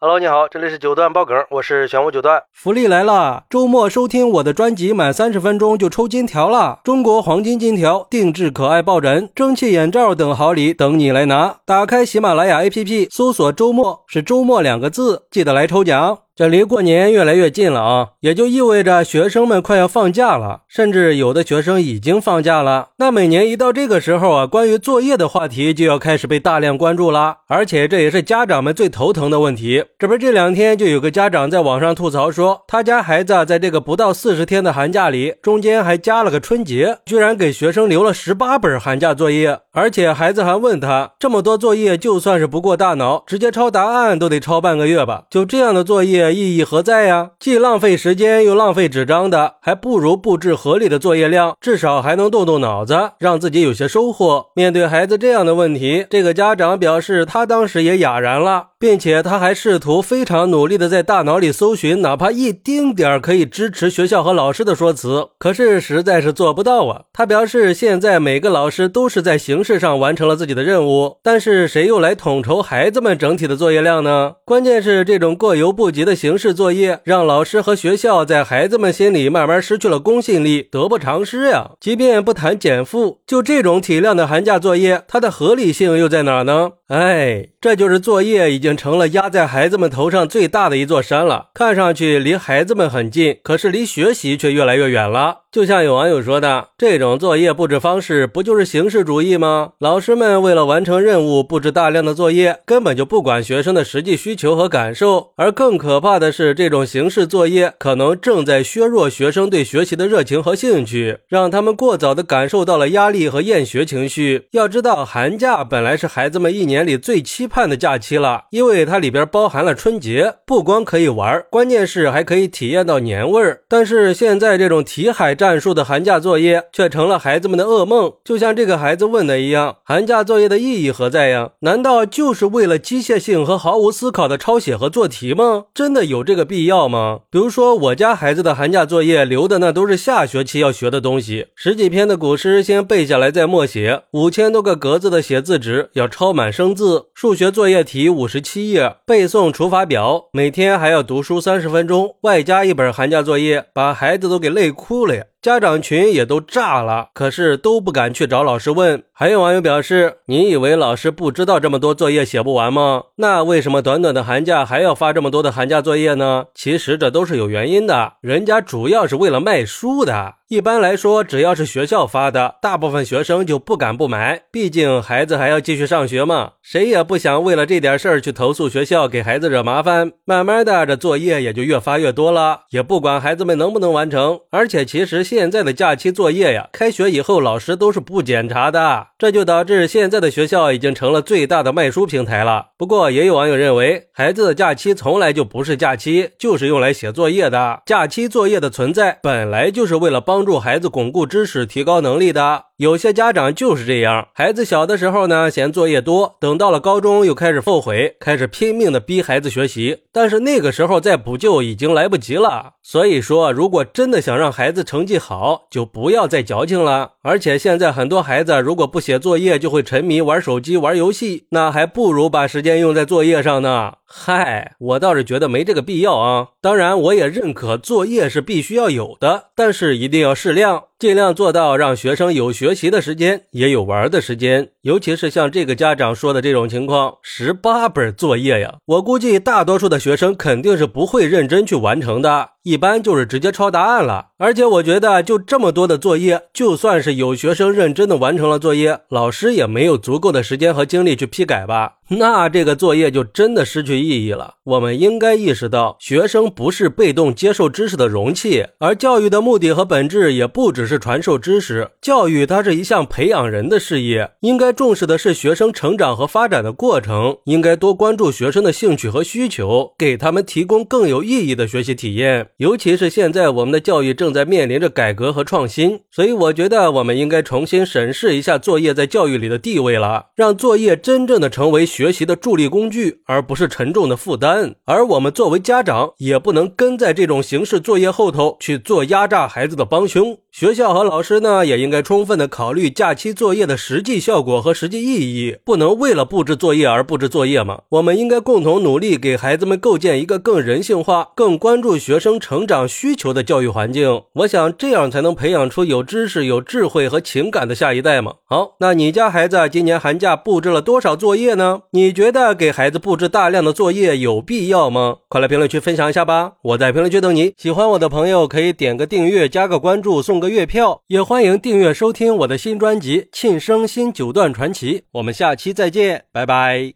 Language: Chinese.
Hello，你好，这里是九段爆梗，我是玄武九段。福利来了，周末收听我的专辑满三十分钟就抽金条了，中国黄金金条、定制可爱抱枕、蒸汽眼罩等好礼等你来拿。打开喜马拉雅 APP，搜索“周末”，是周末两个字，记得来抽奖。这离过年越来越近了啊，也就意味着学生们快要放假了，甚至有的学生已经放假了。那每年一到这个时候啊，关于作业的话题就要开始被大量关注了，而且这也是家长们最头疼的问题。这不是这两天就有个家长在网上吐槽说，他家孩子在这个不到四十天的寒假里，中间还加了个春节，居然给学生留了十八本寒假作业，而且孩子还问他，这么多作业就算是不过大脑，直接抄答案都得抄半个月吧？就这样的作业。意义何在呀？既浪费时间又浪费纸张的，还不如布置合理的作业量，至少还能动动脑子，让自己有些收获。面对孩子这样的问题，这个家长表示，他当时也哑然了。并且他还试图非常努力的在大脑里搜寻哪怕一丁点儿可以支持学校和老师的说辞，可是实在是做不到啊。他表示，现在每个老师都是在形式上完成了自己的任务，但是谁又来统筹孩子们整体的作业量呢？关键是这种过犹不及的形式作业，让老师和学校在孩子们心里慢慢失去了公信力，得不偿失呀。即便不谈减负，就这种体量的寒假作业，它的合理性又在哪呢？哎，这就是作业已经成了压在孩子们头上最大的一座山了。看上去离孩子们很近，可是离学习却越来越远了。就像有网友说的，这种作业布置方式不就是形式主义吗？老师们为了完成任务布置大量的作业，根本就不管学生的实际需求和感受。而更可怕的是，这种形式作业可能正在削弱学生对学习的热情和兴趣，让他们过早的感受到了压力和厌学情绪。要知道，寒假本来是孩子们一年年里最期盼的假期了，因为它里边包含了春节，不光可以玩，关键是还可以体验到年味儿。但是现在这种题海。战术的寒假作业却成了孩子们的噩梦，就像这个孩子问的一样：寒假作业的意义何在呀？难道就是为了机械性和毫无思考的抄写和做题吗？真的有这个必要吗？比如说我家孩子的寒假作业留的那都是下学期要学的东西，十几篇的古诗先背下来再默写，五千多个格子的写字纸要抄满生字，数学作业题五十七页，背诵除法表，每天还要读书三十分钟，外加一本寒假作业，把孩子都给累哭了！家长群也都炸了，可是都不敢去找老师问。还有网友表示：“你以为老师不知道这么多作业写不完吗？那为什么短短的寒假还要发这么多的寒假作业呢？其实这都是有原因的，人家主要是为了卖书的。”一般来说，只要是学校发的，大部分学生就不敢不买。毕竟孩子还要继续上学嘛，谁也不想为了这点事儿去投诉学校，给孩子惹麻烦。慢慢的，这作业也就越发越多了，也不管孩子们能不能完成。而且，其实现在的假期作业呀，开学以后老师都是不检查的，这就导致现在的学校已经成了最大的卖书平台了。不过，也有网友认为，孩子的假期从来就不是假期，就是用来写作业的。假期作业的存在，本来就是为了帮。助孩子巩固知识、提高能力的。有些家长就是这样，孩子小的时候呢嫌作业多，等到了高中又开始后悔，开始拼命的逼孩子学习，但是那个时候再补救已经来不及了。所以说，如果真的想让孩子成绩好，就不要再矫情了。而且现在很多孩子如果不不写作业，就会沉迷玩手机、玩游戏，那还不如把时间用在作业上呢。嗨，我倒是觉得没这个必要啊。当然，我也认可作业是必须要有的，但是一定要适量。尽量做到让学生有学习的时间，也有玩的时间。尤其是像这个家长说的这种情况，十八本作业呀，我估计大多数的学生肯定是不会认真去完成的。一般就是直接抄答案了，而且我觉得就这么多的作业，就算是有学生认真的完成了作业，老师也没有足够的时间和精力去批改吧？那这个作业就真的失去意义了。我们应该意识到，学生不是被动接受知识的容器，而教育的目的和本质也不只是传授知识。教育它是一项培养人的事业，应该重视的是学生成长和发展的过程，应该多关注学生的兴趣和需求，给他们提供更有意义的学习体验。尤其是现在，我们的教育正在面临着改革和创新，所以我觉得我们应该重新审视一下作业在教育里的地位了，让作业真正的成为学习的助力工具，而不是沉重的负担。而我们作为家长，也不能跟在这种形式作业后头去做压榨孩子的帮凶。学校和老师呢，也应该充分的考虑假期作业的实际效果和实际意义，不能为了布置作业而布置作业嘛。我们应该共同努力，给孩子们构建一个更人性化、更关注学生成长需求的教育环境。我想这样才能培养出有知识、有智慧和情感的下一代嘛。好，那你家孩子今年寒假布置了多少作业呢？你觉得给孩子布置大量的作业有必要吗？快来评论区分享一下吧！我在评论区等你。喜欢我的朋友可以点个订阅、加个关注、送个月票，也欢迎订阅收听我的新专辑《庆生新九段传奇》。我们下期再见，拜拜。